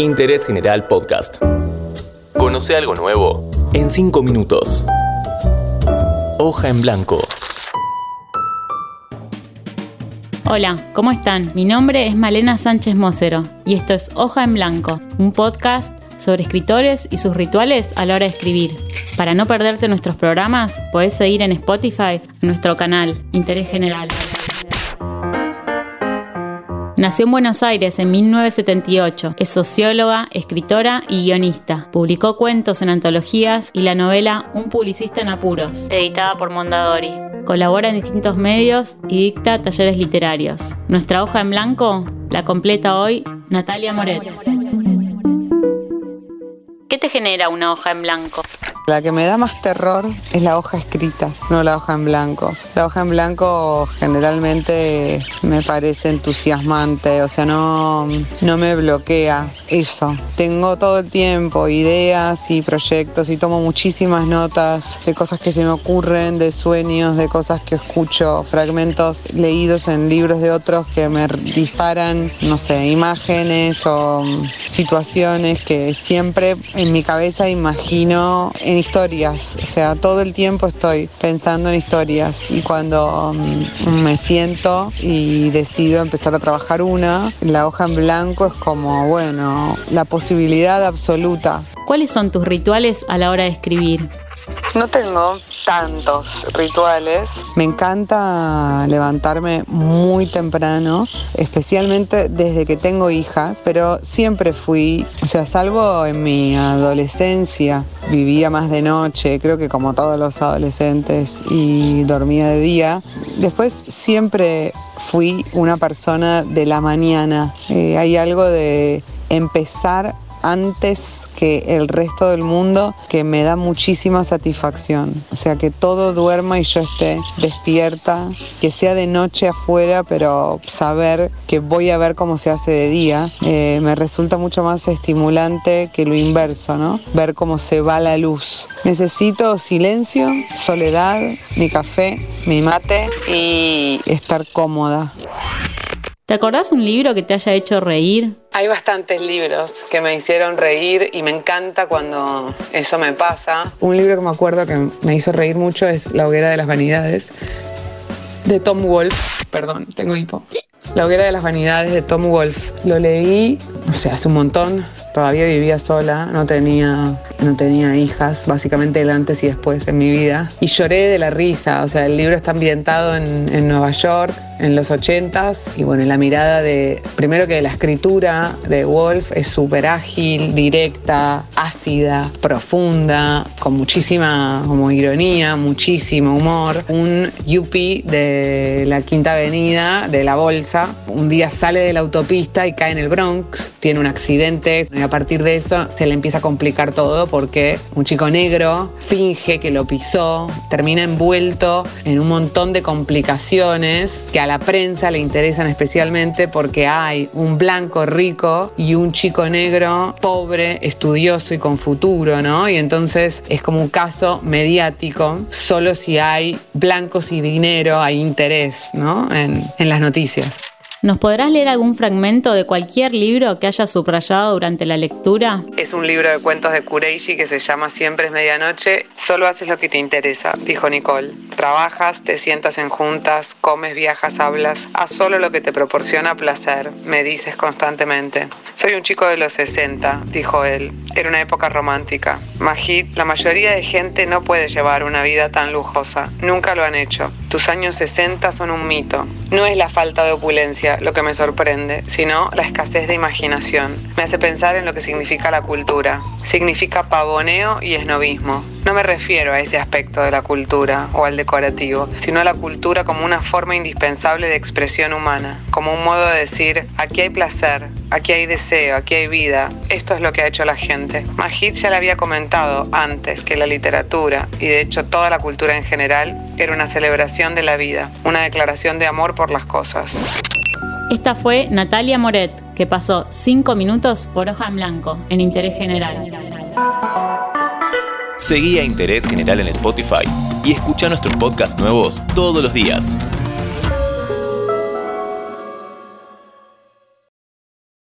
Interés General Podcast. Conoce algo nuevo en 5 minutos. Hoja en blanco. Hola, ¿cómo están? Mi nombre es Malena Sánchez Mocero y esto es Hoja en Blanco, un podcast sobre escritores y sus rituales a la hora de escribir. Para no perderte nuestros programas, puedes seguir en Spotify nuestro canal Interés General. Nació en Buenos Aires en 1978. Es socióloga, escritora y guionista. Publicó cuentos en antologías y la novela Un publicista en apuros, editada por Mondadori. Colabora en distintos medios y dicta talleres literarios. Nuestra hoja en blanco la completa hoy Natalia Moret. ¿Qué te genera una hoja en blanco? La que me da más terror es la hoja escrita, no la hoja en blanco. La hoja en blanco generalmente me parece entusiasmante, o sea, no, no me bloquea eso. Tengo todo el tiempo ideas y proyectos y tomo muchísimas notas de cosas que se me ocurren, de sueños, de cosas que escucho, fragmentos leídos en libros de otros que me disparan, no sé, imágenes o situaciones que siempre en mi cabeza imagino historias, o sea, todo el tiempo estoy pensando en historias y cuando mm, me siento y decido empezar a trabajar una, la hoja en blanco es como, bueno, la posibilidad absoluta. ¿Cuáles son tus rituales a la hora de escribir? No tengo tantos rituales. Me encanta levantarme muy temprano, especialmente desde que tengo hijas, pero siempre fui, o sea, salvo en mi adolescencia, vivía más de noche, creo que como todos los adolescentes, y dormía de día. Después siempre fui una persona de la mañana. Eh, hay algo de empezar antes que el resto del mundo que me da muchísima satisfacción. O sea, que todo duerma y yo esté despierta, que sea de noche afuera, pero saber que voy a ver cómo se hace de día, eh, me resulta mucho más estimulante que lo inverso, ¿no? Ver cómo se va la luz. Necesito silencio, soledad, mi café, mi mate y estar cómoda. ¿Te acordás un libro que te haya hecho reír? Hay bastantes libros que me hicieron reír y me encanta cuando eso me pasa. Un libro que me acuerdo que me hizo reír mucho es La hoguera de las vanidades de Tom Wolfe. Perdón, tengo hipo. La hoguera de las vanidades de Tom Wolfe. Lo leí, o sea, hace un montón. Todavía vivía sola, no tenía, no tenía hijas, básicamente el antes y después en mi vida. Y lloré de la risa, o sea, el libro está ambientado en, en Nueva York en los 80s y bueno, la mirada de, primero que la escritura de Wolf es súper ágil, directa, ácida, profunda, con muchísima como ironía, muchísimo humor. Un yuppie de la Quinta Avenida, de la Bolsa, un día sale de la autopista y cae en el Bronx, tiene un accidente y a partir de eso se le empieza a complicar todo porque un chico negro finge que lo pisó, termina envuelto en un montón de complicaciones que a la prensa le interesan especialmente porque hay un blanco rico y un chico negro pobre, estudioso y con futuro, ¿no? Y entonces es como un caso mediático, solo si hay blancos y dinero, hay interés, ¿no? En, en las noticias. ¿Nos podrás leer algún fragmento de cualquier libro que hayas subrayado durante la lectura? Es un libro de cuentos de Kureishi que se llama Siempre es medianoche. Solo haces lo que te interesa, dijo Nicole. Trabajas, te sientas en juntas, comes, viajas, hablas. Haz solo lo que te proporciona placer, me dices constantemente. Soy un chico de los 60, dijo él. Era una época romántica. Majid, la mayoría de gente no puede llevar una vida tan lujosa. Nunca lo han hecho. Tus años 60 son un mito. No es la falta de opulencia lo que me sorprende, sino la escasez de imaginación. Me hace pensar en lo que significa la cultura. Significa pavoneo y esnovismo. No me refiero a ese aspecto de la cultura o al decorativo, sino a la cultura como una forma indispensable de expresión humana, como un modo de decir, aquí hay placer, aquí hay deseo, aquí hay vida, esto es lo que ha hecho la gente. Majid ya le había comentado antes que la literatura, y de hecho toda la cultura en general, era una celebración de la vida, una declaración de amor por las cosas. Esta fue Natalia Moret, que pasó cinco minutos por hoja en blanco en Interés General. Seguí Interés General en Spotify y escucha nuestros podcasts nuevos todos los días.